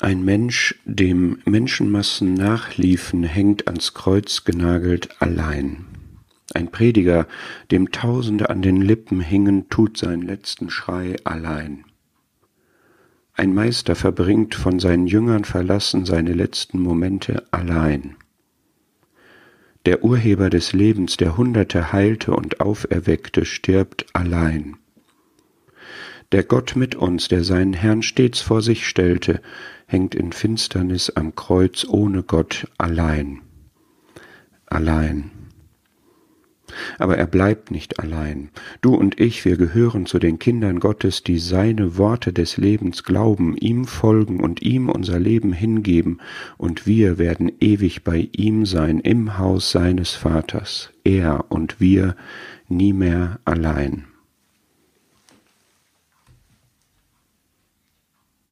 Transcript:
Ein Mensch, dem Menschenmassen nachliefen, hängt ans Kreuz genagelt allein. Ein Prediger, dem Tausende an den Lippen hingen, tut seinen letzten Schrei allein. Ein Meister verbringt von seinen Jüngern verlassen seine letzten Momente allein. Der Urheber des Lebens, der Hunderte heilte und auferweckte, stirbt allein. Der Gott mit uns, der seinen Herrn stets vor sich stellte, hängt in Finsternis am Kreuz ohne Gott allein. Allein. Aber er bleibt nicht allein. Du und ich, wir gehören zu den Kindern Gottes, die seine Worte des Lebens glauben, ihm folgen und ihm unser Leben hingeben, und wir werden ewig bei ihm sein im Haus seines Vaters, er und wir nie mehr allein.